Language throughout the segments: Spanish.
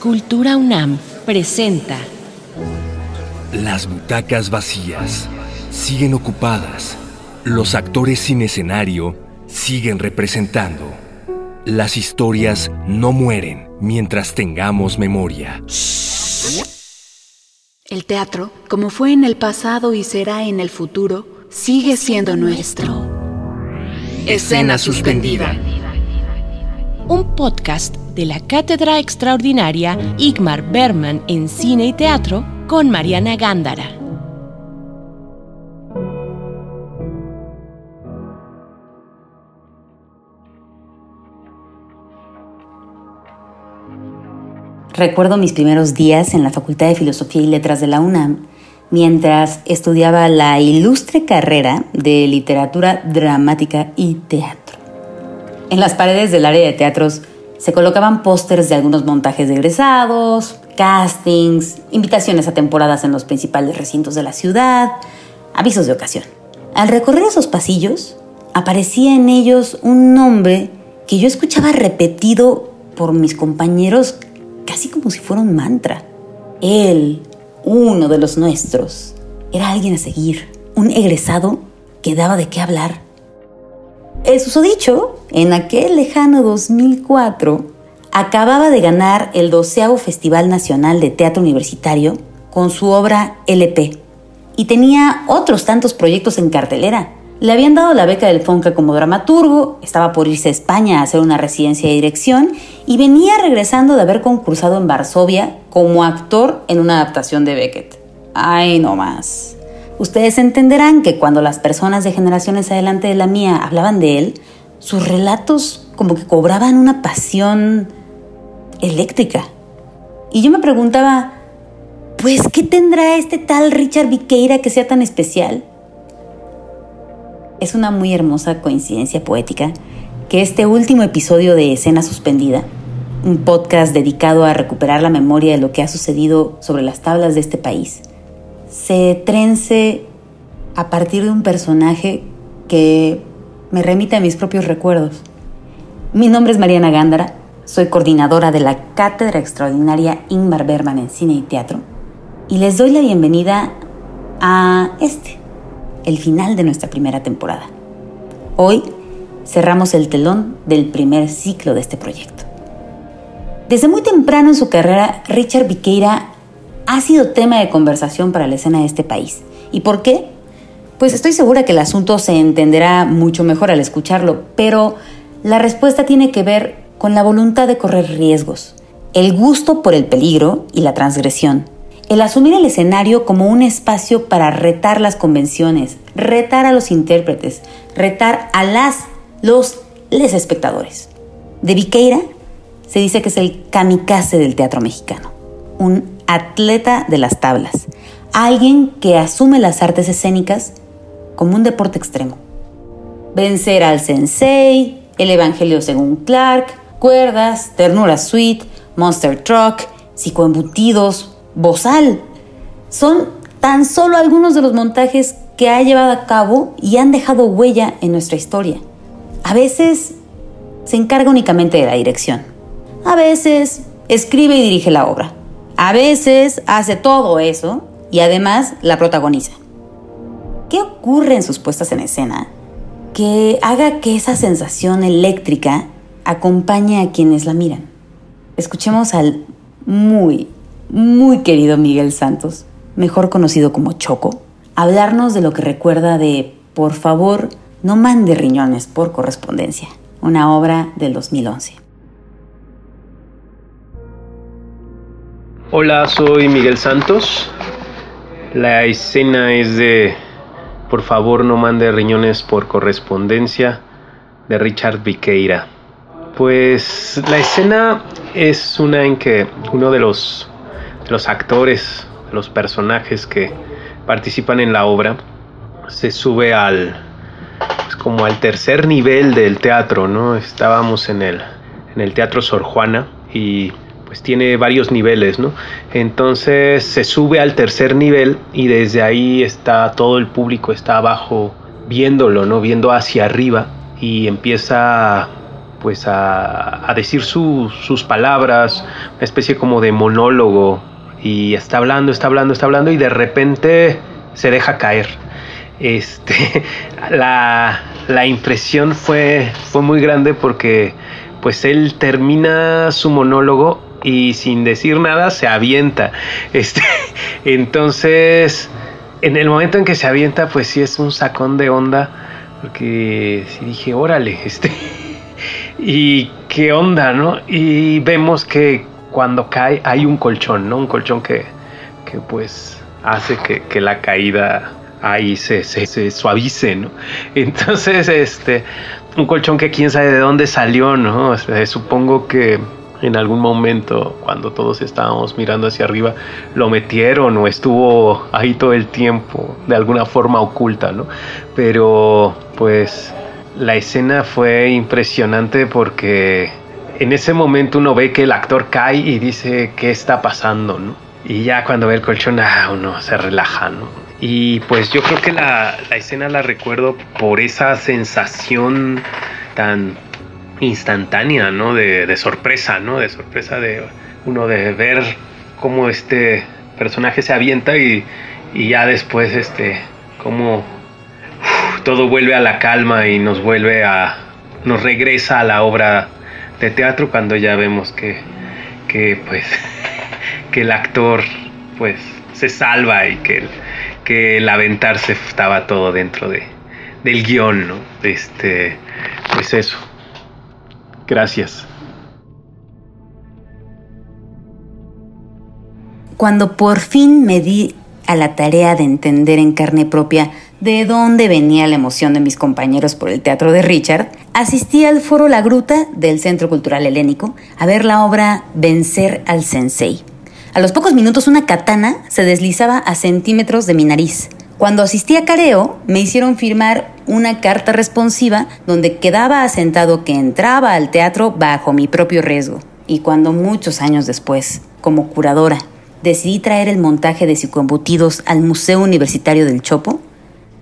Cultura UNAM presenta Las butacas vacías siguen ocupadas. Los actores sin escenario siguen representando. Las historias no mueren mientras tengamos memoria. El teatro, como fue en el pasado y será en el futuro, sigue siendo nuestro. Escena suspendida. Un podcast de la Cátedra Extraordinaria Igmar Berman en Cine y Teatro con Mariana Gándara. Recuerdo mis primeros días en la Facultad de Filosofía y Letras de la UNAM mientras estudiaba la ilustre carrera de literatura dramática y teatro. En las paredes del área de teatros se colocaban pósters de algunos montajes de egresados, castings, invitaciones a temporadas en los principales recintos de la ciudad, avisos de ocasión. Al recorrer esos pasillos, aparecía en ellos un nombre que yo escuchaba repetido por mis compañeros casi como si fuera un mantra. Él, uno de los nuestros, era alguien a seguir, un egresado que daba de qué hablar. El susodicho, en aquel lejano 2004, acababa de ganar el 12 Festival Nacional de Teatro Universitario con su obra LP y tenía otros tantos proyectos en cartelera le habían dado la beca del FONCA como dramaturgo, estaba por irse a España a hacer una residencia de dirección y venía regresando de haber concursado en Varsovia como actor en una adaptación de Beckett. Ay, no más. Ustedes entenderán que cuando las personas de generaciones adelante de la mía hablaban de él, sus relatos como que cobraban una pasión eléctrica. Y yo me preguntaba, pues, ¿qué tendrá este tal Richard Viqueira que sea tan especial? Es una muy hermosa coincidencia poética que este último episodio de Escena Suspendida, un podcast dedicado a recuperar la memoria de lo que ha sucedido sobre las tablas de este país, se trence a partir de un personaje que me remite a mis propios recuerdos. Mi nombre es Mariana Gándara, soy coordinadora de la Cátedra Extraordinaria Ingmar Berman en Cine y Teatro, y les doy la bienvenida a este, el final de nuestra primera temporada. Hoy cerramos el telón del primer ciclo de este proyecto. Desde muy temprano en su carrera, Richard Viqueira ha sido tema de conversación para la escena de este país. ¿Y por qué? Pues estoy segura que el asunto se entenderá mucho mejor al escucharlo, pero la respuesta tiene que ver con la voluntad de correr riesgos, el gusto por el peligro y la transgresión, el asumir el escenario como un espacio para retar las convenciones, retar a los intérpretes, retar a las, los, les espectadores. De Viqueira se dice que es el kamikaze del teatro mexicano, un atleta de las tablas, alguien que asume las artes escénicas como un deporte extremo. Vencer al sensei, el evangelio según Clark, cuerdas, ternura suite, monster truck, psicoembutidos, Bozal. Son tan solo algunos de los montajes que ha llevado a cabo y han dejado huella en nuestra historia. A veces se encarga únicamente de la dirección. A veces escribe y dirige la obra. A veces hace todo eso y además la protagoniza. ¿Qué ocurre en sus puestas en escena que haga que esa sensación eléctrica acompañe a quienes la miran? Escuchemos al muy, muy querido Miguel Santos, mejor conocido como Choco, hablarnos de lo que recuerda de Por favor, no mande riñones por correspondencia, una obra del 2011. Hola, soy Miguel Santos. La escena es de Por favor, no mande riñones por correspondencia de Richard Viqueira. Pues la escena es una en que uno de los los actores, los personajes que participan en la obra, se sube al pues, como al tercer nivel del teatro, ¿no? Estábamos en el en el Teatro Sor Juana y pues tiene varios niveles, ¿no? Entonces se sube al tercer nivel y desde ahí está todo el público está abajo viéndolo, ¿no? Viendo hacia arriba y empieza pues a, decir sus palabras, una especie como de monólogo, y está hablando, está hablando, está hablando, y de repente se deja caer. Este, la, la impresión fue, fue muy grande porque pues él termina su monólogo y sin decir nada se avienta. Este, entonces, en el momento en que se avienta, pues sí es un sacón de onda, porque sí dije, órale, este, y qué onda, ¿no? Y vemos que cuando cae hay un colchón, ¿no? Un colchón que, que pues hace que, que la caída ahí se, se, suavice, ¿no? Entonces, este, un colchón que quién sabe de dónde salió, ¿no? supongo que en algún momento cuando todos estábamos mirando hacia arriba lo metieron o estuvo ahí todo el tiempo de alguna forma oculta, ¿no? Pero pues la escena fue impresionante porque en ese momento uno ve que el actor cae y dice qué está pasando, ¿no? Y ya cuando ve el colchón, ah, uno se relaja, ¿no? Y pues yo creo que la, la escena la recuerdo por esa sensación tan instantánea, ¿no? De, sorpresa, ¿no? De sorpresa de uno de ver cómo este personaje se avienta y, ya después, este, cómo todo vuelve a la calma y nos vuelve a, nos regresa a la obra de teatro cuando ya vemos que, que pues, que el actor, pues, se salva y que el, que el aventarse estaba todo dentro de, del guion, ¿no? Este, pues eso. Gracias. Cuando por fin me di a la tarea de entender en carne propia de dónde venía la emoción de mis compañeros por el teatro de Richard, asistí al foro La Gruta del Centro Cultural Helénico a ver la obra Vencer al Sensei. A los pocos minutos una katana se deslizaba a centímetros de mi nariz. Cuando asistí a Careo, me hicieron firmar una carta responsiva donde quedaba asentado que entraba al teatro bajo mi propio riesgo. Y cuando muchos años después, como curadora, decidí traer el montaje de psicoembutidos al Museo Universitario del Chopo,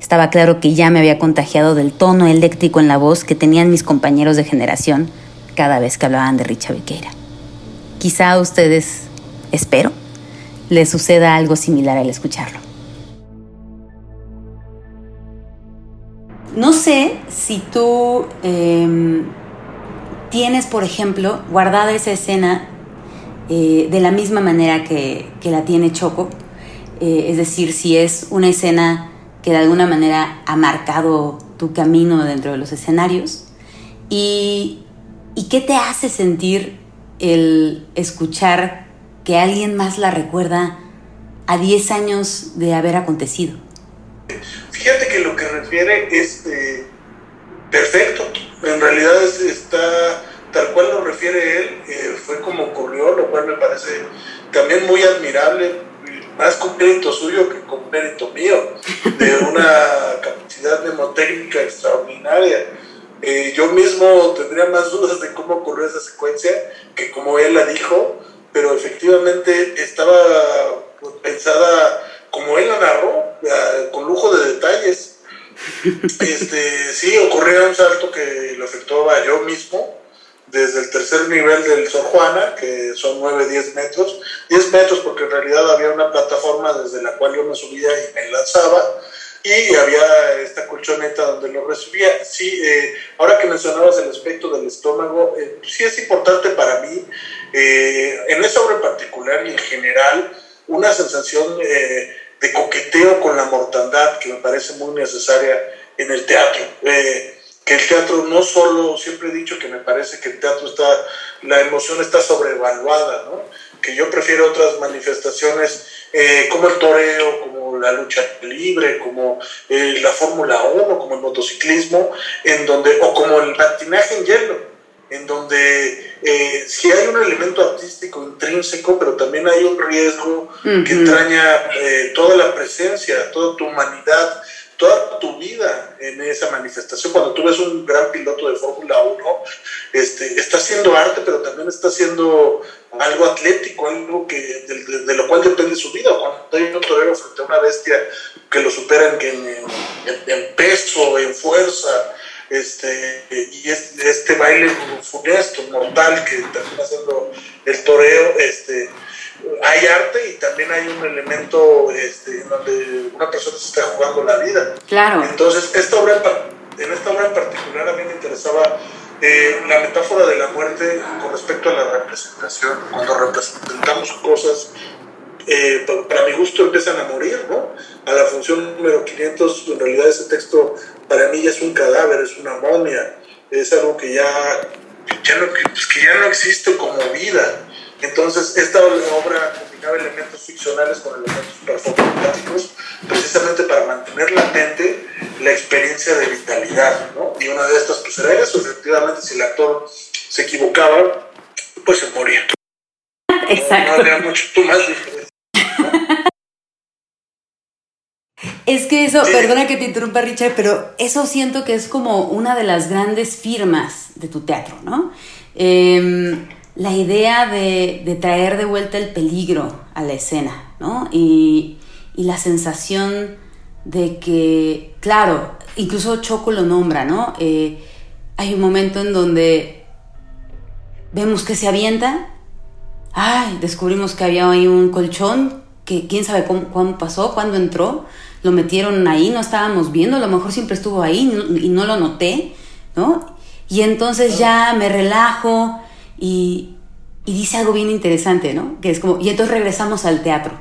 estaba claro que ya me había contagiado del tono eléctrico en la voz que tenían mis compañeros de generación cada vez que hablaban de Richa Bequeira. Quizá a ustedes, espero, les suceda algo similar al escucharlo. No sé si tú em, tienes, por ejemplo, guardada esa escena eh, de la misma manera que, la tiene Choco. Eh, es decir, si es una escena que de alguna manera ha marcado tu camino dentro de los escenarios. ¿Y, y qué te hace sentir el escuchar que alguien más la recuerda a 10 años de haber acontecido? Fíjate que lo que refiere es eh, perfecto. En realidad está tal cual lo refiere él, eh, fue como ocurrió, lo cual me parece también muy admirable, más con mérito suyo que con mérito mío, de una capacidad mnemotécnica extraordinaria. Eh, yo mismo tendría más dudas de cómo ocurrió esa secuencia que como él la dijo, pero efectivamente estaba pensada como él la narró, con lujo de detalles. Este, sí, ocurrió un salto que lo afectaba yo mismo, desde el tercer nivel del Sor Juana, que son 9, 10 metros, 10 metros porque en realidad había una plataforma desde la cual yo me subía y me lanzaba, y había esta colchoneta donde lo recibía. Sí, eh, ahora que mencionabas el aspecto del estómago, eh, sí es importante para mí, eh, en esa obra en particular y en general, una sensación eh, de coqueteo con la mortandad que me parece muy necesaria en el teatro. Eh, que el teatro no solo, siempre he dicho que me parece que el teatro está, la emoción está sobrevaluada, ¿no? que yo prefiero otras manifestaciones eh, como el toreo, como la lucha libre, como la Fórmula 1, como el motociclismo, en donde, o como el patinaje en hielo en donde eh, sí hay un elemento artístico intrínseco, pero también hay un riesgo que entraña eh, toda la presencia, toda tu humanidad, toda tu vida en esa manifestación. Cuando tú ves un gran piloto de Fórmula 1, este, está haciendo arte, pero también está haciendo algo atlético, algo que, de, lo cual depende su vida. Cuando hay un torero frente a una bestia que lo supera en, en, en peso, en fuerza, este, y este, baile funesto, mortal, que termina haciendo el toreo, este, hay arte y también hay un elemento este, en donde una persona se está jugando la vida. Claro. Entonces, esta obra, en esta obra en particular a mí me interesaba eh, la metáfora de la muerte con respecto a la representación. Cuando representamos cosas, eh, para mi gusto empiezan a morir, ¿no? A la función número 500, en realidad ese texto para mí ya es un cadáver, es una momia, es algo que ya, ya no, pues que ya no existe como vida entonces, esta obra combinaba elementos ficcionales con elementos performáticos, precisamente para mantener latente la experiencia de vitalidad, ¿no? Y una de estas, pues era eso, efectivamente, si el actor se equivocaba, pues se moría. Exacto. No, había mucho más diferencia. Es que eso, perdona que te interrumpa Richard, pero eso siento que es como una de las grandes firmas de tu teatro, ¿no? Eh, la idea de, traer de vuelta el peligro a la escena, ¿no? Y, la sensación de que, claro, incluso Choco lo nombra, ¿no? Eh, hay un momento en donde vemos que se avienta, ay, descubrimos que había ahí un colchón, que quién sabe cómo, pasó, cuándo entró, lo metieron ahí, no estábamos viendo, a lo mejor siempre estuvo ahí y no lo noté, ¿no? Y entonces ya me relajo, y, dice algo bien interesante, ¿no? Que es como, y entonces regresamos al teatro.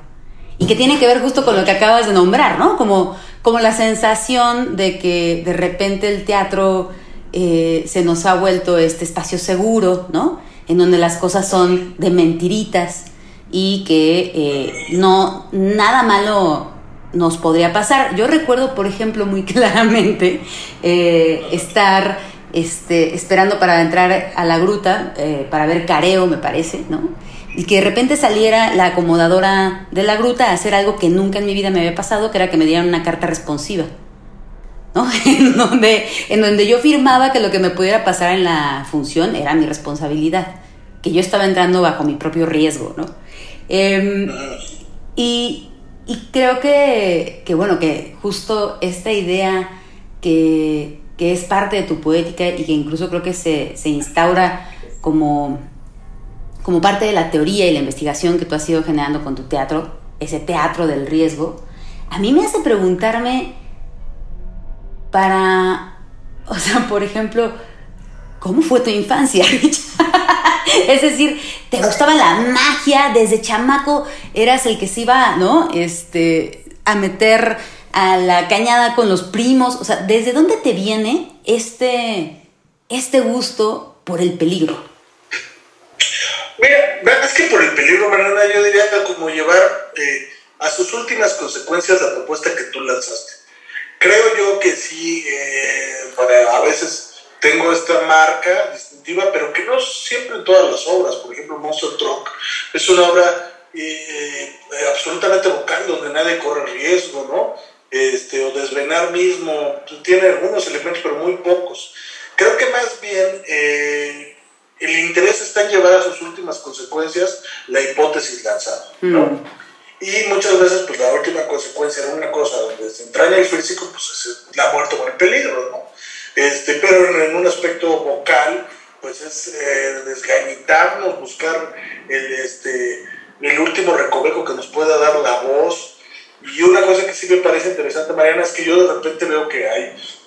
Y que tiene que ver justo con lo que acabas de nombrar, ¿no? Como, como la sensación de que de repente el teatro eh, se nos ha vuelto este espacio seguro, ¿no? En donde las cosas son de mentiritas y que eh, no, nada malo nos podría pasar. Yo recuerdo, por ejemplo, muy claramente eh, estar este, esperando para entrar a la gruta, eh, para ver careo, me parece, ¿no? Y que de repente saliera la acomodadora de la gruta a hacer algo que nunca en mi vida me había pasado, que era que me dieran una carta responsiva, ¿no? en, donde, en donde yo firmaba que lo que me pudiera pasar en la función era mi responsabilidad, que yo estaba entrando bajo mi propio riesgo, ¿no? Em, y, y creo que, que, bueno, que justo esta idea que que es parte de tu poética y que incluso creo que se, instaura como, como parte de la teoría y la investigación que tú has ido generando con tu teatro, ese teatro del riesgo, a mí me hace preguntarme para, o sea, por ejemplo, ¿cómo fue tu infancia, es decir, ¿te gustaba la magia? Desde chamaco eras el que se iba, ¿no? Este, a meter a la cañada con los primos? O sea, ¿desde dónde te viene este, este gusto por el peligro? Mira, es que por el peligro, Mariana, yo diría como llevar eh, a sus últimas consecuencias la propuesta que tú lanzaste. Creo yo que sí, eh, a veces tengo esta marca pero que no siempre en todas las obras. Por ejemplo, Monster Truck es una obra eh, absolutamente vocal donde nadie corre riesgo, ¿no? este, o desvenar mismo, tiene algunos elementos, pero muy pocos. Creo que más bien eh, el interés está en llevar a sus últimas consecuencias la hipótesis lanzada, ¿no? Mm. Y muchas veces, pues la última consecuencia de una cosa donde se entraña el físico, pues es la muerte con el peligro, ¿no? Este, pero en, un aspecto vocal, pues es eh, desgañitarnos, buscar el, este, el último recoveco que nos pueda dar la voz, y una cosa que sí me parece interesante, Mariana, es que yo de repente veo que hay,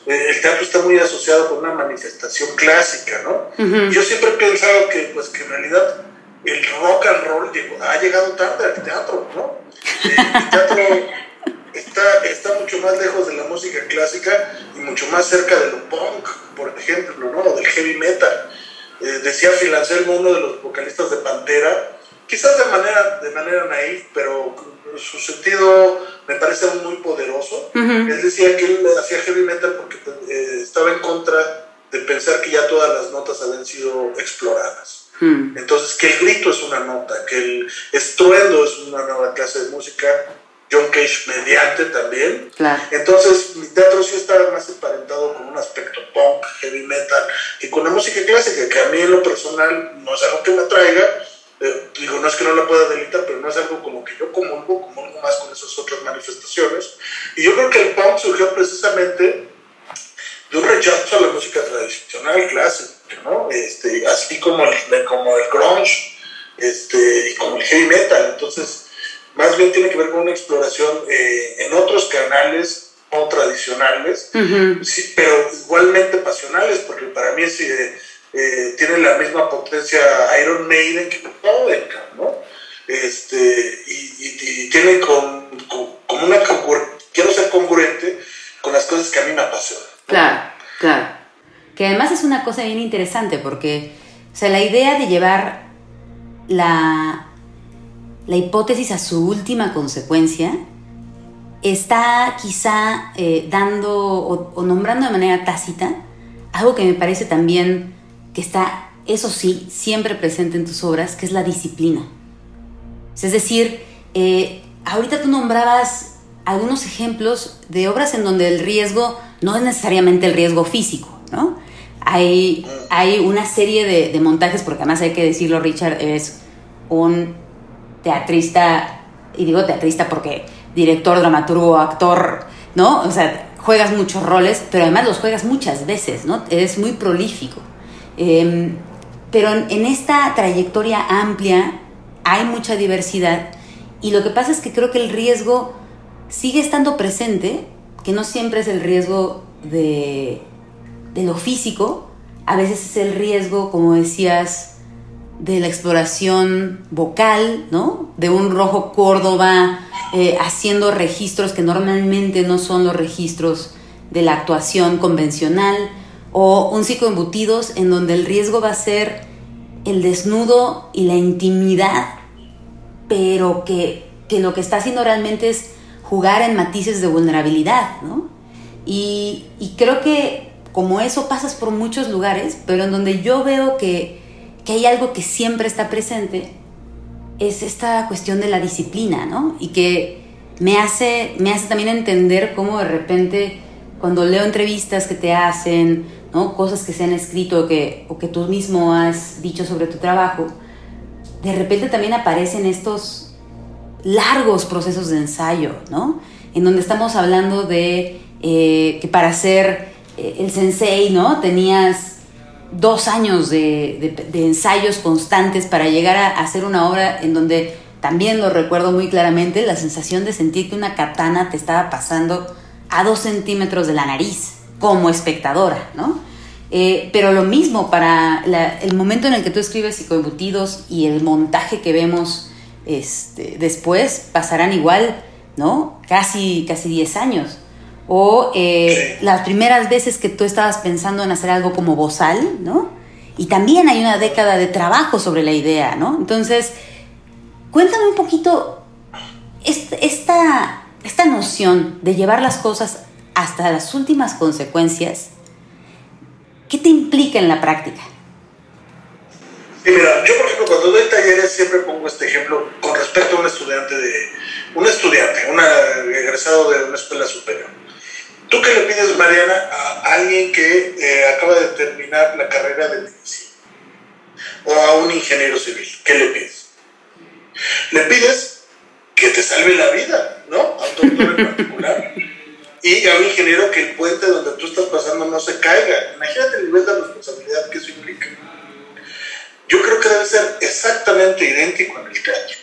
eh, el teatro está muy asociado con una manifestación clásica, ¿no? Yo siempre he pensado que, pues, que en realidad el rock and roll ha llegado tarde al teatro, ¿no? El teatro está, está mucho más lejos de la música clásica y mucho más cerca de lo punk, por ejemplo, ¿no? O del heavy metal. Eh, decía Phil Anselmo, uno de los vocalistas de Pantera, quizás de manera, de manera naif, pero su sentido me parece muy poderoso. Él decía que él hacía heavy metal porque eh, estaba en contra de pensar que ya todas las notas habían sido exploradas. Hmm. Entonces, que el grito es una nota, que el estruendo es una nueva clase de música, John Cage mediante también. Entonces, mi teatro sí estaba más emparentado con un aspecto punk, heavy metal y con la música clásica, que a mí en lo personal no es algo que me atraiga, eh, digo, no es que no la pueda delitar, pero no es algo como que yo comulgo, comulgo más con esas otras manifestaciones. Y yo creo que el punk surgió precisamente de un rechazo a la música tradicional, clásica, ¿no? Este, así como el, como el grunge este, y como el heavy metal. Entonces, más bien tiene que ver con una exploración eh, en otros canales no tradicionales, sí, pero igualmente pasionales, porque para mí es, eh, eh, tiene la misma potencia Iron Maiden que Metallica, ¿no? Este, y, y, tiene con, con, una quiero ser congruente con las cosas que a mí me apasionan. Claro, claro. Que además es una cosa bien interesante porque, o sea, la idea de llevar la, la hipótesis a su última consecuencia está quizá eh, dando o, nombrando de manera tácita algo que me parece también que está, eso sí, siempre presente en tus obras, que es la disciplina. Es decir, eh, ahorita tú nombrabas algunos ejemplos de obras en donde el riesgo no es necesariamente el riesgo físico, ¿no? Hay, hay una serie de, de montajes, porque además hay que decirlo, Richard es un teatrista, y digo teatrista porque director, dramaturgo, actor, ¿no? O sea, juegas muchos roles, pero además los juegas muchas veces, ¿no? Eres muy prolífico. Em, pero en esta trayectoria amplia hay mucha diversidad y lo que pasa es que creo que el riesgo sigue estando presente, que no siempre es el riesgo de, de lo físico, a veces es el riesgo, como decías, de la exploración vocal, ¿no? De un rojo Córdoba eh, haciendo registros que normalmente no son los registros de la actuación convencional, o un embutidos en donde el riesgo va a ser el desnudo y la intimidad, pero que, que lo que está haciendo realmente es jugar en matices de vulnerabilidad, ¿no? Y, y creo que como eso pasas por muchos lugares, pero en donde yo veo que que hay algo que siempre está presente, es esta cuestión de la disciplina, ¿no? Y que me hace, me hace también entender cómo de repente cuando leo entrevistas que te hacen, ¿no? Cosas que se han escrito que, o que tú mismo has dicho sobre tu trabajo, de repente también aparecen estos largos procesos de ensayo, ¿no? En donde estamos hablando de eh, que para ser eh, el sensei, ¿no? Tenías dos años de, ensayos constantes para llegar a, hacer una obra en donde también lo recuerdo muy claramente, la sensación de sentir que una katana te estaba pasando a dos centímetros de la nariz como espectadora, ¿no? Eh, pero lo mismo para el momento en el que tú escribes psicoembutidos y el montaje que vemos este, después pasarán igual, ¿no? Casi, casi 10 años o eh, las primeras veces que tú estabas pensando en hacer algo como bozal, ¿no? Y también hay una década de trabajo sobre la idea, ¿no? Entonces, cuéntame un poquito esta, esta noción de llevar las cosas hasta las últimas consecuencias, ¿qué te implica en la práctica? Sí, mira, yo por ejemplo cuando doy talleres siempre pongo este ejemplo con respecto a un estudiante de un estudiante, un egresado de una escuela superior. ¿Tú qué le pides, Mariana, a alguien que eh, acaba de terminar la carrera de medicina? O a un ingeniero civil. ¿Qué le pides? Le pides que te salve la vida, ¿no? A un doctor en particular. Y a un ingeniero que el puente donde tú estás pasando no se caiga. Imagínate el nivel de responsabilidad que eso implica. Yo creo que debe ser exactamente idéntico en el teatro.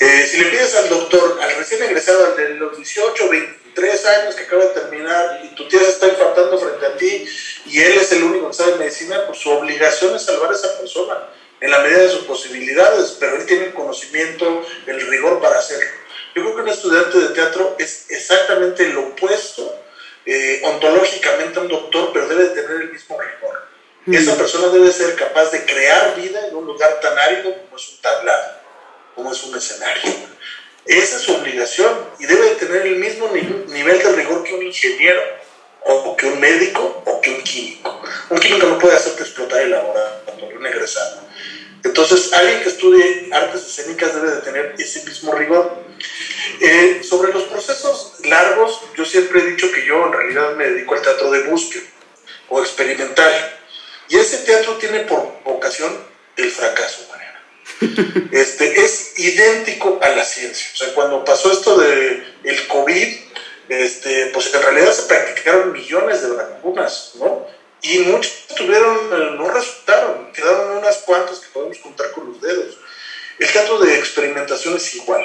Eh, si le pides al doctor, al recién egresado, al de los 18, 23 años que acaba de terminar y tu tía se está infartando frente a ti y él es el único que sabe medicina, pues su obligación es salvar a esa persona en la medida de sus posibilidades, pero él tiene el conocimiento, el rigor para hacerlo. Yo creo que un estudiante de teatro es exactamente lo opuesto eh, ontológicamente a un doctor, pero debe tener el mismo rigor. Esa persona debe ser capaz de crear vida en un lugar tan árido como es un tablado como es un escenario. Esa es su obligación y debe de tener el mismo nivel de rigor que un ingeniero o que un médico o que un químico. Un químico no puede hacerte explotar el laboratorio, un egresado. Entonces, alguien que estudie artes escénicas debe de tener ese mismo rigor. Eh, sobre los procesos largos, yo siempre he dicho que yo en realidad me dedico al teatro de búsqueda o experimental. Y ese teatro tiene por vocación el fracaso este, es idéntico a la ciencia. O sea, cuando pasó esto del el COVID, este, pues en realidad se practicaron millones de vacunas, ¿no? Y muchos tuvieron, eh, no resultaron, quedaron unas cuantas que podemos contar con los dedos. El teatro de experimentación es igual.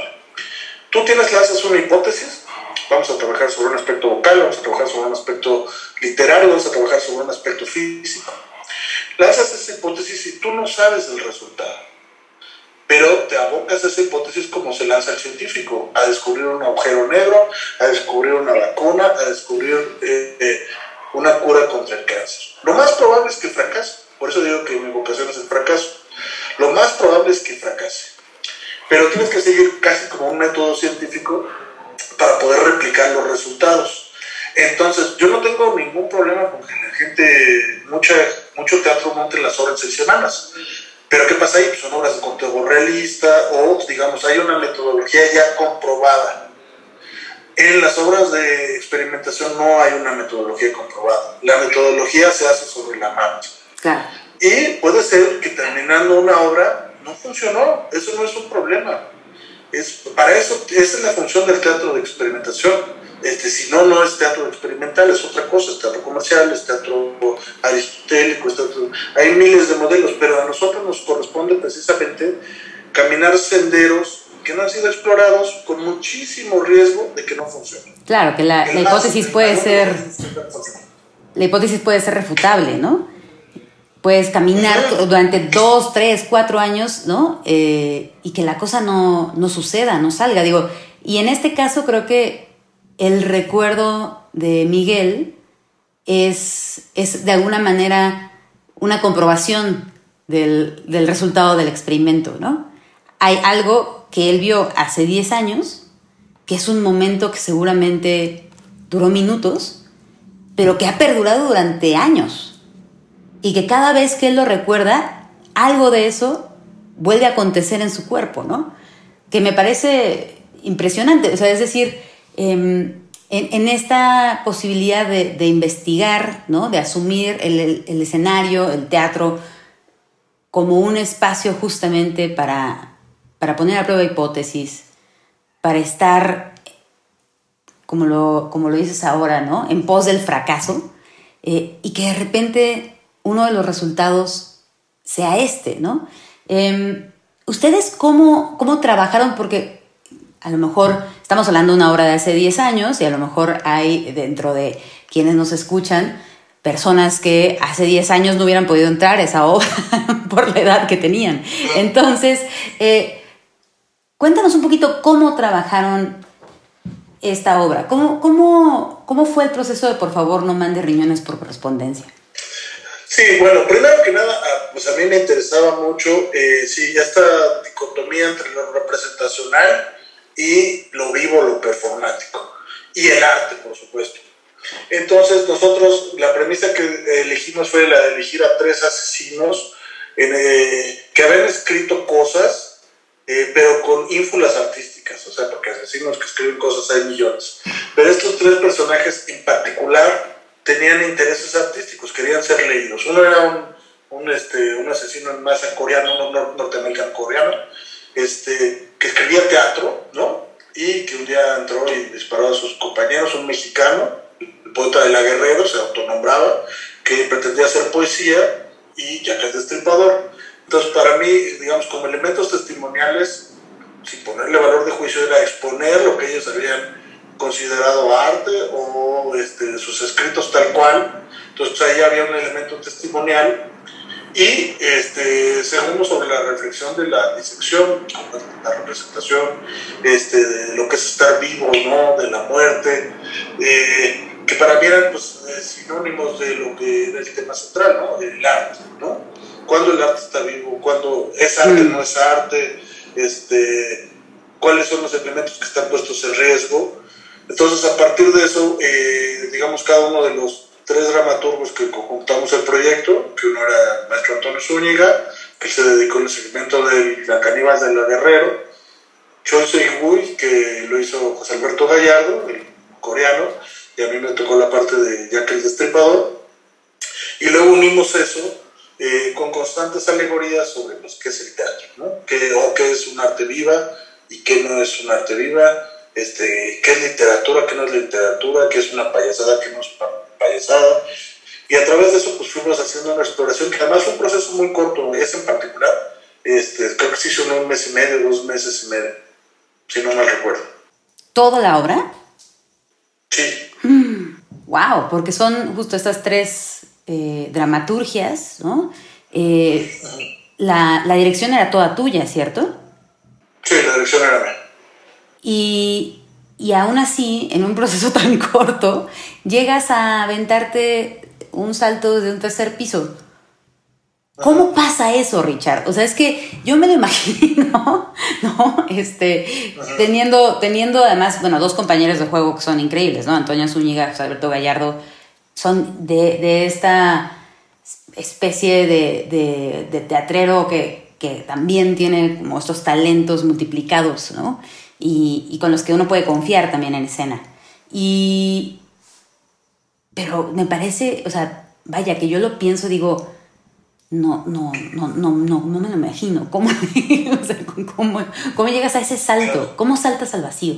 Tú tienes, lanzas una hipótesis, vamos a trabajar sobre un aspecto vocal, vamos a trabajar sobre un aspecto literario, vamos a trabajar sobre un aspecto físico. Lanzas esa hipótesis y tú no sabes el resultado pero te abocas a esa hipótesis como se lanza el científico, a descubrir un agujero negro, a descubrir una vacuna, a descubrir eh, eh, una cura contra el cáncer. Lo más probable es que fracase, por eso digo que mi vocación es el fracaso. Lo más probable es que fracase, pero tienes que seguir casi como un método científico para poder replicar los resultados. Entonces, yo no tengo ningún problema con que la gente, mucha, mucho teatro monte las seis semanas pero ¿qué pasa ahí? Pues son obras de conteo realista o, digamos, hay una metodología ya comprobada. En las obras de experimentación no hay una metodología comprobada. La metodología se hace sobre la marcha. Claro. Y puede ser que terminando una obra no funcionó. Eso no es un problema. Es, para eso, esa es la función del teatro de experimentación este, si no, no es teatro experimental, es otra cosa, es teatro comercial, es teatro aristotélico, hay miles de modelos, pero a nosotros nos corresponde precisamente caminar senderos que no han sido explorados con muchísimo riesgo de que no funcionen. Claro, que la, hipótesis puede ser... La hipótesis puede ser refutable, ¿no? Puedes caminar durante dos, tres, cuatro años, ¿no? Eh, y que la cosa no, no suceda, no salga. Digo, y en este caso creo que el recuerdo de Miguel es, es de alguna manera una comprobación del, resultado del experimento, ¿no? Hay algo que él vio hace 10 años, que es un momento que seguramente duró minutos, pero que ha perdurado durante años. Y que cada vez que él lo recuerda, algo de eso vuelve a acontecer en su cuerpo, ¿no? Que me parece impresionante. O sea, es decir, Em, en, esta posibilidad de, investigar, ¿no? de asumir el, escenario, el teatro, como un espacio justamente para, para poner a prueba hipótesis, para estar, como lo, como lo dices ahora, ¿no? en pos del fracaso, eh, y que de repente uno de los resultados sea este, ¿no? Em, ¿Ustedes cómo, cómo trabajaron? Porque a lo mejor estamos hablando de una obra de hace 10 años y a lo mejor hay dentro de quienes nos escuchan personas que hace 10 años no hubieran podido entrar a esa obra por la edad que tenían. Entonces, eh, cuéntanos un poquito cómo trabajaron esta obra. ¿Cómo, cómo, cómo fue el proceso de por favor no mande riñones por correspondencia? Sí, bueno, primero que nada, ah, pues a mí me interesaba mucho, eh, sí, esta dicotomía entre lo representacional y lo vivo, lo performático. Y el arte, por supuesto. Entonces nosotros, la premisa que elegimos fue la de elegir a tres asesinos eh, que habían escrito cosas, eh, pero con ínfulas artísticas, o sea, porque asesinos que escriben cosas hay millones. Pero estos tres personajes en particular tenían intereses artísticos, querían ser leídos. Uno era un, un, este, un asesino en masa coreano, un norteamericano coreano, este, que escribía teatro, ¿no? Y que un día entró y disparó a sus compañeros, un mexicano, el poeta de la Guerrero, se autonombraba, que pretendía hacer poesía y ya que es destripador. Entonces, para mí, digamos, como elementos testimoniales, sin ponerle valor de juicio, era exponer lo que ellos habían considerado arte o este, sus escritos tal cual. Entonces, ahí había un elemento testimonial y este, segundo, sobre la reflexión de la disección, la representación este, de lo que es estar vivo, ¿no? de la muerte, eh, que para mí eran pues, eh, sinónimos de lo que era el tema central, ¿no? el arte. ¿no? Cuando el arte está vivo, cuando es arte, no es arte, este, cuáles son los elementos que están puestos en riesgo. Entonces, a partir de eso, eh, digamos, cada uno de los tres dramaturgos que conjuntamos el proyecto, que uno era el maestro Antonio Zúñiga, que se dedicó al seguimiento de la caníbal de la Guerrero, Choi Sei que lo hizo José Alberto Gallardo, el coreano, y a mí me tocó la parte de Jack el Destripador, y luego unimos eso eh, con constantes alegorías sobre pues, qué es el teatro, ¿no? ¿Qué, o qué es un arte viva y qué no es un arte viva, este, qué es literatura, qué no es literatura, qué es una payasada, qué no es payasada. Y a través de eso pues fuimos haciendo una exploración, que además fue un proceso muy corto, ese en particular, este, creo que se hizo en un mes y medio, dos meses y medio, si no mal recuerdo. ¿Toda la obra? Sí. wow, mm, porque son justo estas tres eh, dramaturgias, ¿no? Eh, la, la, dirección era toda tuya, ¿cierto? Sí, la dirección era mía. Y, y aún así, en un proceso tan corto, llegas a aventarte un salto de un tercer piso. ¿Cómo pasa eso, Richard? O sea, es que yo me lo imagino, ¿no? Este, teniendo, teniendo además, bueno, dos compañeros de juego que son increíbles, ¿no? Antonio Zúñiga, José Alberto Gallardo, son de, de esta especie de, de, teatrero que, que, también tiene como estos talentos multiplicados, ¿no? Y, con los que uno puede confiar también en escena. Y, pero me parece, o sea, vaya, que yo lo pienso, digo, no, no, no, no, no, no me lo imagino. ¿Cómo, ¿cómo, cómo, llegas a ese salto? ¿Cómo saltas al vacío?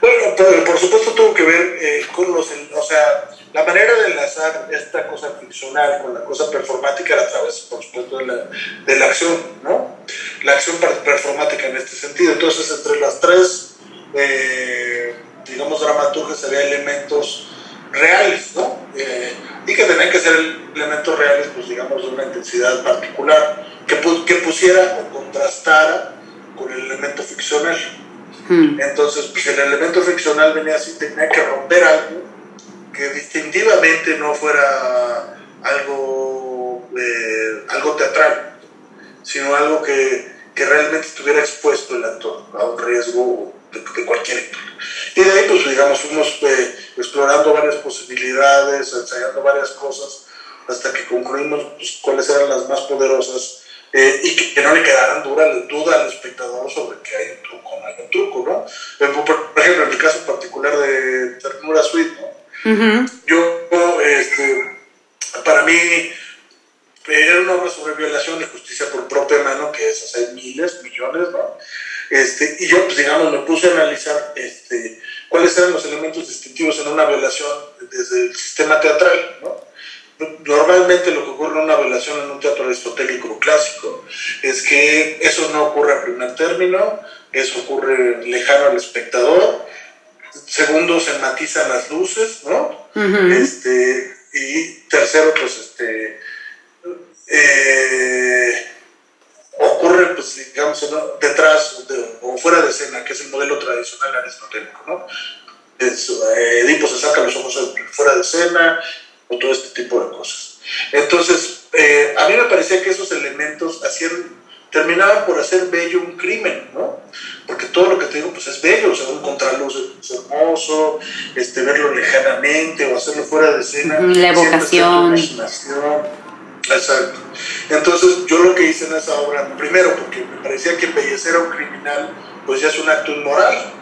Bueno, por, supuesto tuvo que ver eh, con los, o sea, la manera de enlazar esta cosa ficcional con la cosa performática era a través, por supuesto, de la, de la acción, ¿no? La acción performática en este sentido. Entonces, entre las tres, eh, digamos, dramaturgias había elementos reales, ¿no? Eh, y que tenían que ser elementos reales, pues digamos, de una intensidad particular, que, que pusiera o contrastara con el elemento ficcional. Hmm. Entonces, pues el elemento ficcional venía así, tenía que romper algo que distintivamente no fuera algo, eh, algo teatral, sino algo que, que realmente estuviera expuesto el actor a un riesgo de, cualquier índole. Y de ahí, pues, digamos, fuimos eh, explorando varias posibilidades, ensayando varias cosas, hasta que concluimos pues, cuáles eran las más poderosas eh, y que, no le quedaran dura, duda al espectador sobre que hay un truco no hay un truco, ¿no? Por, ejemplo, en el caso particular de Ternura Sweet, ¿no? Yo, este, para mí, era una obra sobre violación y justicia por propia mano, que esas hay miles, millones, ¿no? Este, y yo, pues digamos, me puse a analizar este, cuáles eran los elementos distintivos en una violación desde el sistema teatral, ¿no? Normalmente lo que ocurre en una violación en un teatro aristotélico clásico es que eso no ocurre a primer término, eso ocurre lejano al espectador, segundo se matizan las luces, ¿no? este, y tercero, pues, este, eh, ocurre, pues, digamos, detrás o fuera de escena, que es el modelo tradicional aristotélico, ¿no? Es, eh, Edipo se saca los ojos fuera de escena, o todo este tipo de cosas. Entonces, eh, a mí me parecía que esos elementos hacían, terminaban por hacer bello un crimen, ¿no? Todo lo que te digo, pues es bello, o sea, un contraluz es hermoso, este, verlo lejanamente o hacerlo fuera de escena. La evocación. Exacto. Entonces yo lo que hice en esa obra, primero porque me parecía que embellecer a un criminal pues ya es un acto inmoral.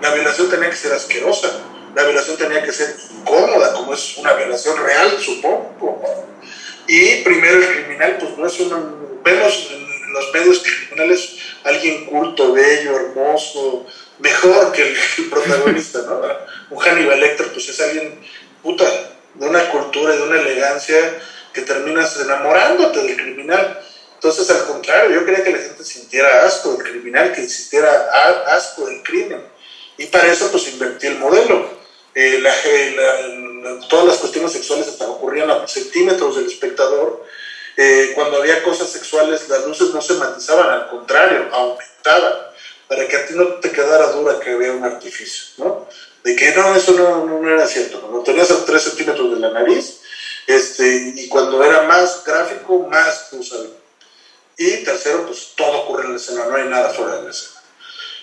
La violación tenía que ser asquerosa, la violación tenía que ser incómoda, como es una violación real, supongo. Y primero el criminal pues no es un... Vemos en los medios criminales alguien culto, bello, hermoso, mejor que el, protagonista, ¿no? Un Hannibal Lecter pues es alguien puta, de una cultura, de una elegancia que terminas enamorándote del criminal. Entonces, al contrario, yo quería que la gente sintiera asco del criminal, que sintiera asco del crimen. Y para eso, pues, invertí el modelo. Eh, todas las cuestiones sexuales ocurrían a centímetros del espectador. Eh, cuando había cosas sexuales, las luces no se matizaban, al contrario, aumentaban, para que a ti no te quedara dura que había un artificio, ¿no? De que no, eso no, no, era cierto, ¿no? tenías a tres centímetros de la nariz, este, y cuando era más gráfico, más usable. Y tercero, pues todo ocurre en la escena, no hay nada fuera de la escena.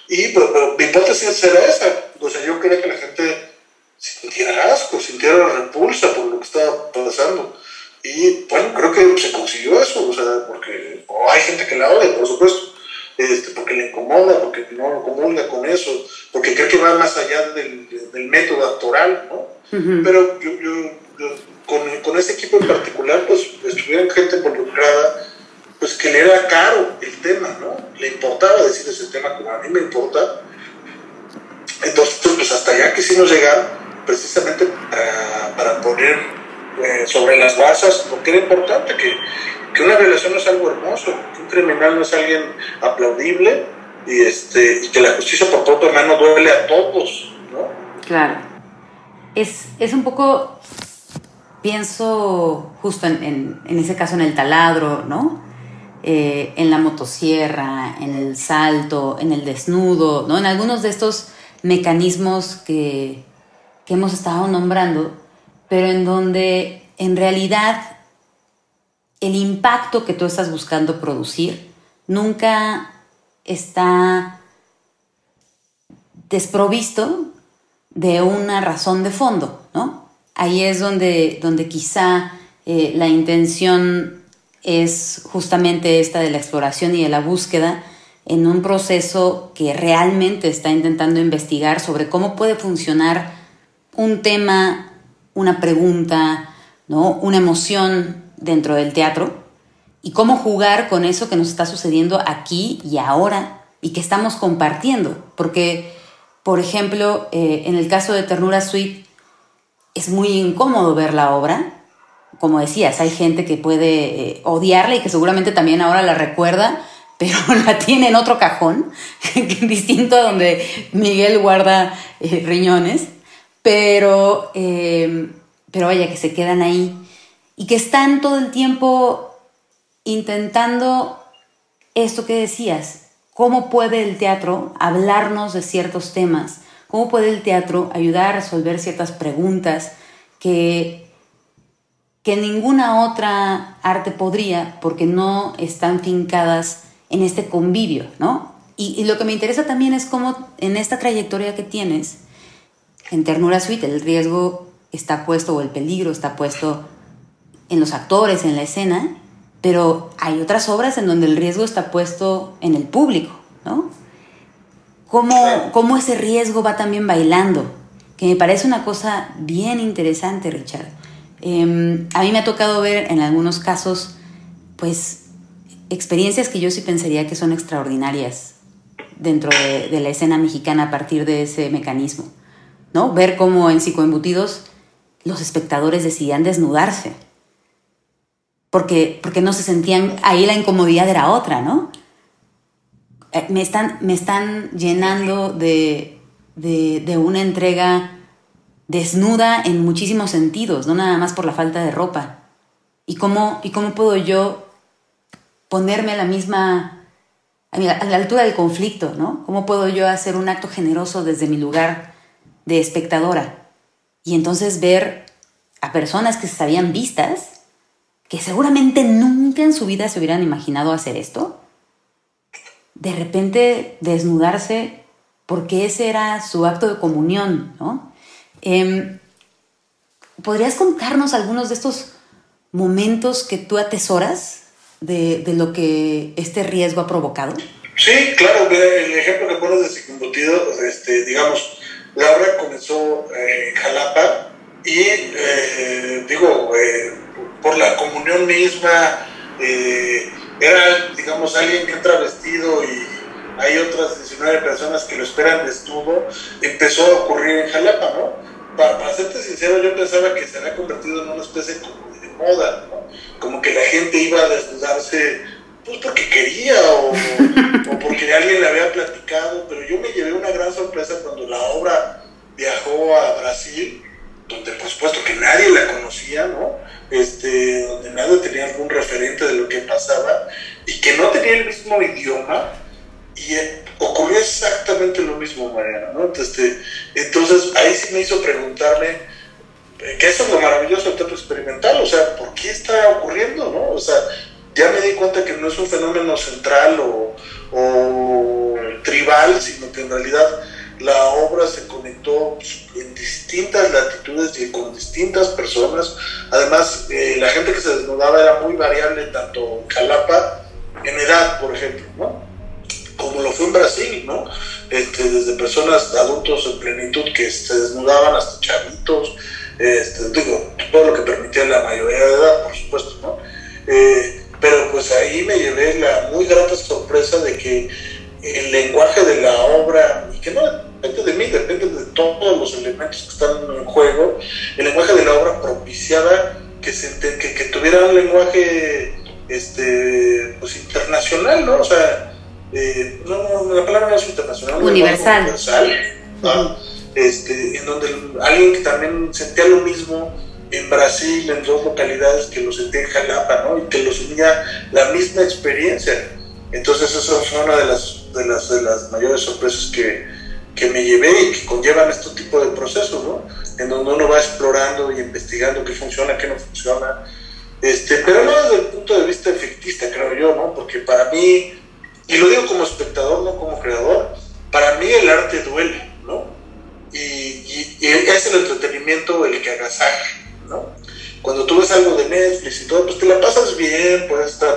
Y pues, mi hipótesis era esa. O sea, yo quería que la gente sintiera asco, sintiera repulsa por lo que estaba pasando. Y bueno, creo que se consiguió eso, o sea, porque hay gente que la odia, por supuesto, este, porque le incomoda, porque no comulga con eso, porque cree que va más allá del, del método actoral, ¿no? Pero yo, yo con, con ese equipo en particular, pues estuvieron gente involucrada, pues que le era caro el tema, ¿no? Le importaba decir ese tema como a mí me importa. pues hasta allá quisimos llegar precisamente para, poner eh, sobre las bases, porque era importante que, que una violación no es algo hermoso, que un criminal no es alguien aplaudible y, este, y que la justicia por propia mano duele a todos, ¿no? Claro. Es, es un poco, pienso justo en, en, ese caso en el taladro, ¿no? Eh, en la motosierra, en el salto, en el desnudo, ¿no? En algunos de estos mecanismos que, que hemos estado nombrando, pero en donde en realidad el impacto que tú estás buscando producir nunca está desprovisto de una razón de fondo, ¿no? Ahí es donde, donde quizá eh, la intención es justamente esta de la exploración y de la búsqueda en un proceso que realmente está intentando investigar sobre cómo puede funcionar un tema, una pregunta, ¿no? una emoción dentro del teatro y cómo jugar con eso que nos está sucediendo aquí y ahora y que estamos compartiendo. Porque, por ejemplo, eh, en el caso de Ternura Sweet, es muy incómodo ver la obra como decías, hay gente que puede eh, odiarla y que seguramente también ahora la recuerda, pero la tiene en otro cajón, distinto a donde Miguel guarda eh, riñones, pero, eh, pero vaya, que se quedan ahí. Y que están todo el tiempo intentando esto que decías, cómo puede el teatro hablarnos de ciertos temas, cómo puede el teatro ayudar a resolver ciertas preguntas que que ninguna otra arte podría porque no están fincadas en este convivio, ¿no? Y, lo que me interesa también es cómo en esta trayectoria que tienes, en Ternura Suite, el riesgo está puesto o el peligro está puesto en los actores, en la escena, pero hay otras obras en donde el riesgo está puesto en el público, ¿no? Cómo, cómo ese riesgo va también bailando, que me parece una cosa bien interesante, Richard. Em, a mí me ha tocado ver en algunos casos, pues, experiencias que yo sí pensaría que son extraordinarias dentro de, la escena mexicana a partir de ese mecanismo, Ver cómo en psicoembutidos los espectadores decidían desnudarse, porque, porque no se sentían, ahí la incomodidad era otra, ¿no? Eh, me están, me están llenando de, de, de una entrega desnuda en muchísimos sentidos, no nada más por la falta de ropa. ¿Y cómo, y cómo puedo yo ponerme a la misma, a la altura del conflicto, ¿no? ¿Cómo puedo yo hacer un acto generoso desde mi lugar de espectadora? Y entonces ver a personas que se sabían vistas, que seguramente nunca en su vida se hubieran imaginado hacer esto, de repente desnudarse porque ese era su acto de comunión, ¿no? Em, ¿Podrías contarnos algunos de estos momentos que tú atesoras de, de, lo que este riesgo ha provocado? Sí, claro, el ejemplo que pones de este, digamos, la obra comenzó eh, en Jalapa y, eh, digo, eh, por la comunión misma, era, digamos, alguien que entra vestido y hay otras 19 personas que lo esperan desnudo, empezó a ocurrir en Jalapa, ¿no? Para, para serte sincero, yo pensaba que se había convertido en una especie de moda, ¿no? Como que la gente iba a desnudarse pues porque quería o, o porque alguien le había platicado, pero yo me llevé una gran sorpresa cuando la obra viajó a Brasil, donde por supuesto que nadie la conocía, ¿no? Este, donde nadie tenía algún referente de lo que pasaba y que no tenía el mismo idioma y ocurrió exactamente lo mismo, Mariana, ¿no? Este, entonces ahí sí me hizo preguntarme, eh, que eso es lo maravilloso del teatro experimental, o sea, ¿por qué está ocurriendo, no? O sea, ya me di cuenta que no es un fenómeno central o, tribal, sino que en realidad la obra se conectó en distintas latitudes y con distintas personas. Además, eh, la gente que se desnudaba era muy variable, tanto en Jalapa, en edad, por ejemplo, ¿no? como lo fue en Brasil, ¿no? Este, desde personas adultos en plenitud que se desnudaban hasta chavitos, este, digo, todo lo que permitía la mayoría de edad, por supuesto, ¿no? Eh, pues ahí me llevé la muy grata sorpresa de que el lenguaje de la obra, y que no depende de mí, depende de todos los elementos que están en juego, el lenguaje de la obra propiciaba que, se, que, que tuviera un lenguaje este, pues, internacional, ¿no? O sea, eh, no, la palabra no es internacional. Universal. universal este, en donde alguien que también sentía lo mismo en Brasil, en dos localidades, que lo sentía en Jalapa, ¿no? Y que los unía la misma experiencia. Entonces, esa fue una de las, de las, de las mayores sorpresas que, que me llevé y que conllevan este tipo de procesos, ¿no? En donde uno va explorando y investigando qué funciona, qué no funciona. Este, pero no desde el punto de vista efectista, creo yo, ¿no? Porque para mí, y lo digo como espectador, no como creador, para mí el arte duele, ¿no? Y, y, es el entretenimiento el que agasaja, ¿no? Cuando tú ves algo de Netflix y todo, pues te la pasas bien, puedes estar,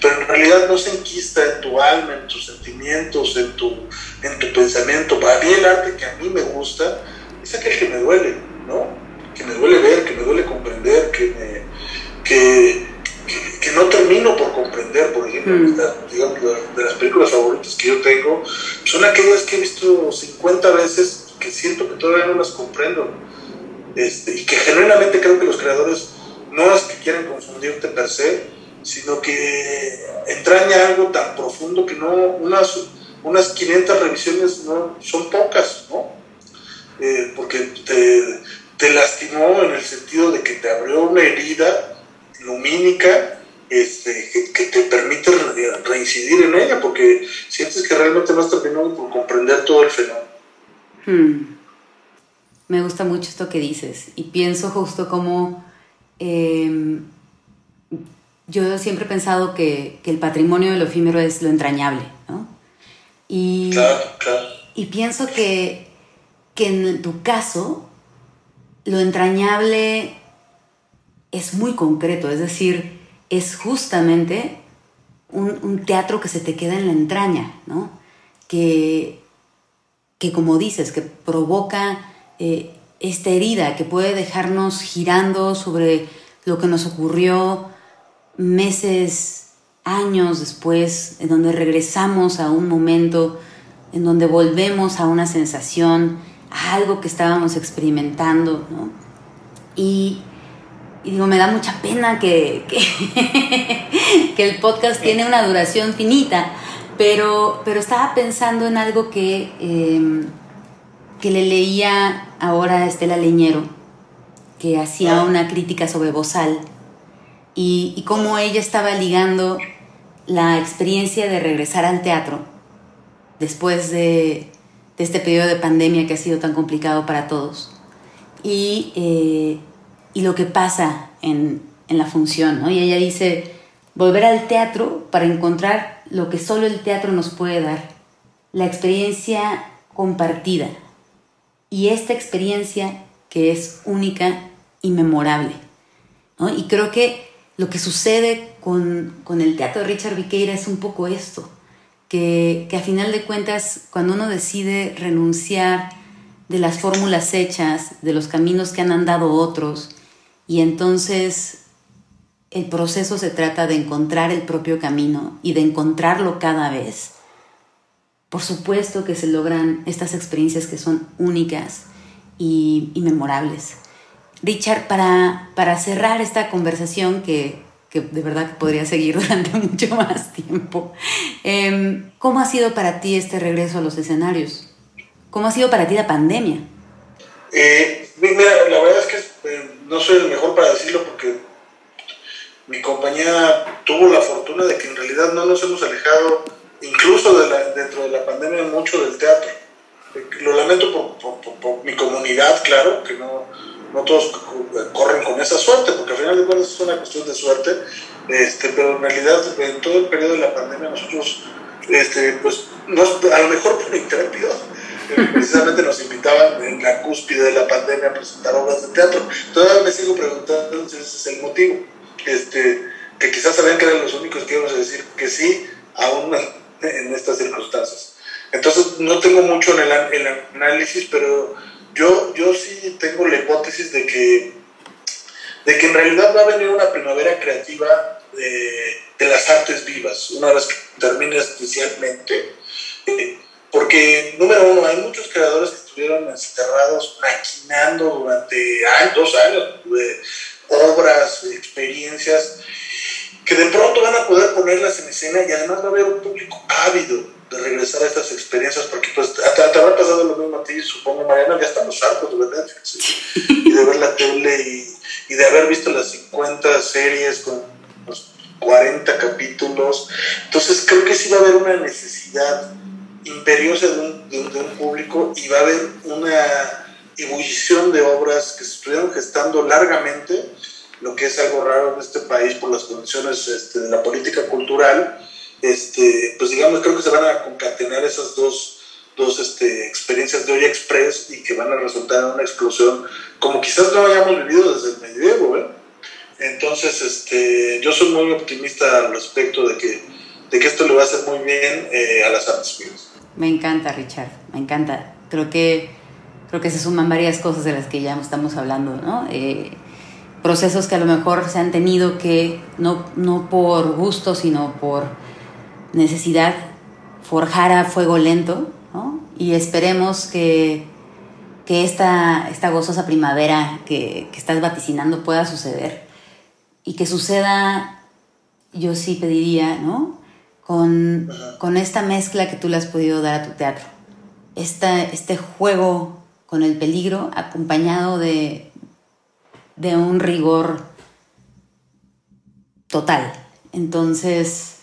pero en realidad no se enquista en tu alma, en tus sentimientos, en tu, en tu pensamiento. Para mí el arte que a mí me gusta es aquel que me duele, ¿no? Que me duele ver, que me duele comprender, que me, que, que, no termino por comprender, por ejemplo, mm. digamos, de las películas favoritas que yo tengo, son aquellas que he visto 50 veces que siento que todavía no las comprendo. Este, y que genuinamente creo que los creadores no es que quieren confundirte per se, sino que entraña algo tan profundo que no, unas, unas 500 revisiones no, son pocas, ¿no? Eh, porque te, lastimó en el sentido de que te abrió una herida lumínica este, que, te permite reincidir en ella, porque sientes que realmente no has terminado por comprender todo el fenómeno. Hmm. Me gusta mucho esto que dices y pienso justo como em, yo siempre he pensado que, el patrimonio de lo efímero es lo entrañable, ¿no? Y, y pienso que, que en tu caso lo entrañable es muy concreto, es decir, es justamente un, teatro que se te queda en la entraña, ¿no? Que, que como dices, que provoca eh, esta herida, que puede dejarnos girando sobre lo que nos ocurrió meses, años después, en donde regresamos a un momento, en donde volvemos a una sensación, a algo que estábamos experimentando, ¿no? Y, digo, me da mucha pena que, que, el podcast tiene una duración finita, pero, pero estaba pensando en algo que, em, que le leía ahora a Estela Leñero, que hacía una crítica sobre Bozal, y, y cómo ella estaba ligando la experiencia de regresar al teatro después de, de, este periodo de pandemia que ha sido tan complicado para todos. Y eh, y lo que pasa en, en la función. ¿no? Y ella dice, volver al teatro para encontrar lo que solo el teatro nos puede dar, la experiencia compartida. Y esta experiencia que es única y memorable. ¿no? Y creo que lo que sucede con, con, el teatro de Richard Viqueira es un poco esto, que, que a final de cuentas cuando uno decide renunciar de las fórmulas hechas, de los caminos que han andado otros, y entonces el proceso se trata de encontrar el propio camino y de encontrarlo cada vez. Por supuesto que se logran estas experiencias que son únicas y, memorables. Richard, para, para, cerrar esta conversación que, de verdad podría seguir durante mucho más tiempo, em, ¿cómo ha sido para ti este regreso a los escenarios? ¿Cómo ha sido para ti la pandemia? Eh, mira, la verdad es que eh, no soy el mejor para decirlo porque mi compañía tuvo la fortuna de que en realidad no nos hemos alejado, incluso dentro de la pandemia, mucho del teatro. Lo lamento por, mi comunidad, claro, que no, no todos corren con esa suerte, porque al final de cuentas es una cuestión de suerte, este, pero en realidad en todo el periodo de la pandemia nosotros, este, pues, a lo mejor por intrépidos, precisamente nos invitaban en la cúspide de la pandemia a presentar obras de teatro. Todavía me sigo preguntando si ese es el motivo. Este, que quizás sabían que eran los únicos que íbamos a decir que sí, aún en estas circunstancias. Entonces, no tengo mucho en el, análisis, pero yo, yo sí tengo la hipótesis de que, de que en realidad va a venir una primavera creativa de, de las artes vivas, una vez que termine especialmente. Eh, porque, número uno, hay muchos creadores que estuvieron encerrados maquinando durante dos años obras, experiencias, que de pronto van a poder ponerlas en escena y además va a haber un público ávido de regresar a estas experiencias, porque pues te, habrá pasado lo mismo a ti, supongo, Mariana, ya estamos hartos de ver Netflix y de ver la tele y, y de haber visto las 50 series con los 40 capítulos. Entonces creo que sí va a haber una necesidad imperiosa de un, de un, público y va a haber una ebullición de obras que se estuvieron gestando largamente, lo que es algo raro en este país por las condiciones este, de la política cultural. Este, pues digamos, creo que se van a concatenar esas dos, dos este, experiencias de hoy express y que van a resultar en una explosión como quizás no hayamos vivido desde el medievo. ¿eh? Entonces, este, yo soy muy optimista al respecto de que, de que esto le va a hacer muy bien eh, a las artes vivas. Me encanta, Richard, me encanta. Creo que, creo que se suman varias cosas de las que ya estamos hablando, ¿no? Eh, procesos que a lo mejor se han tenido que, no, no por gusto, sino por necesidad, forjar a fuego lento, ¿no? Y esperemos que, que esta, esta gozosa primavera que, que estás vaticinando pueda suceder. Y que suceda, yo sí pediría, ¿no? con, esta mezcla que tú le has podido dar a tu teatro. este juego con el peligro acompañado de, de un rigor total. Entonces,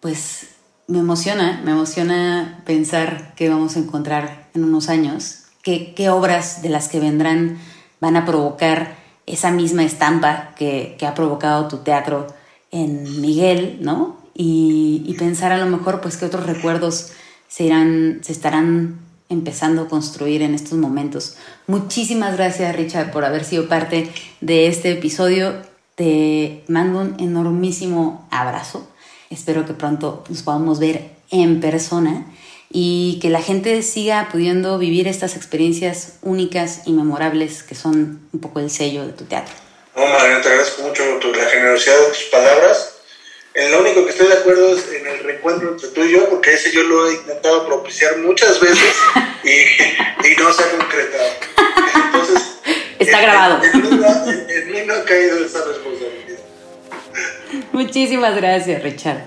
pues me emociona, me emociona pensar que vamos a encontrar en unos años, qué, qué obras de las que vendrán van a provocar esa misma estampa que, que ha provocado tu teatro en Miguel, ¿no? y, pensar a lo mejor pues que otros recuerdos se, irán, se estarán empezando a construir en estos momentos. Muchísimas gracias Richard por haber sido parte de este episodio. Te mando un enormísimo abrazo. Espero que pronto nos podamos ver en persona y que la gente siga pudiendo vivir estas experiencias únicas y memorables que son un poco el sello de tu teatro. No, María, te agradezco mucho la generosidad de tus palabras en lo único que estoy de acuerdo es en el reencuentro entre tú y yo, porque ese yo lo he intentado propiciar muchas veces y, no se ha concretado. Entonces, está grabado. En, mí no ha caído esa responsabilidad. Muchísimas gracias, Richard.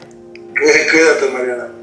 Cuídate, Mariana.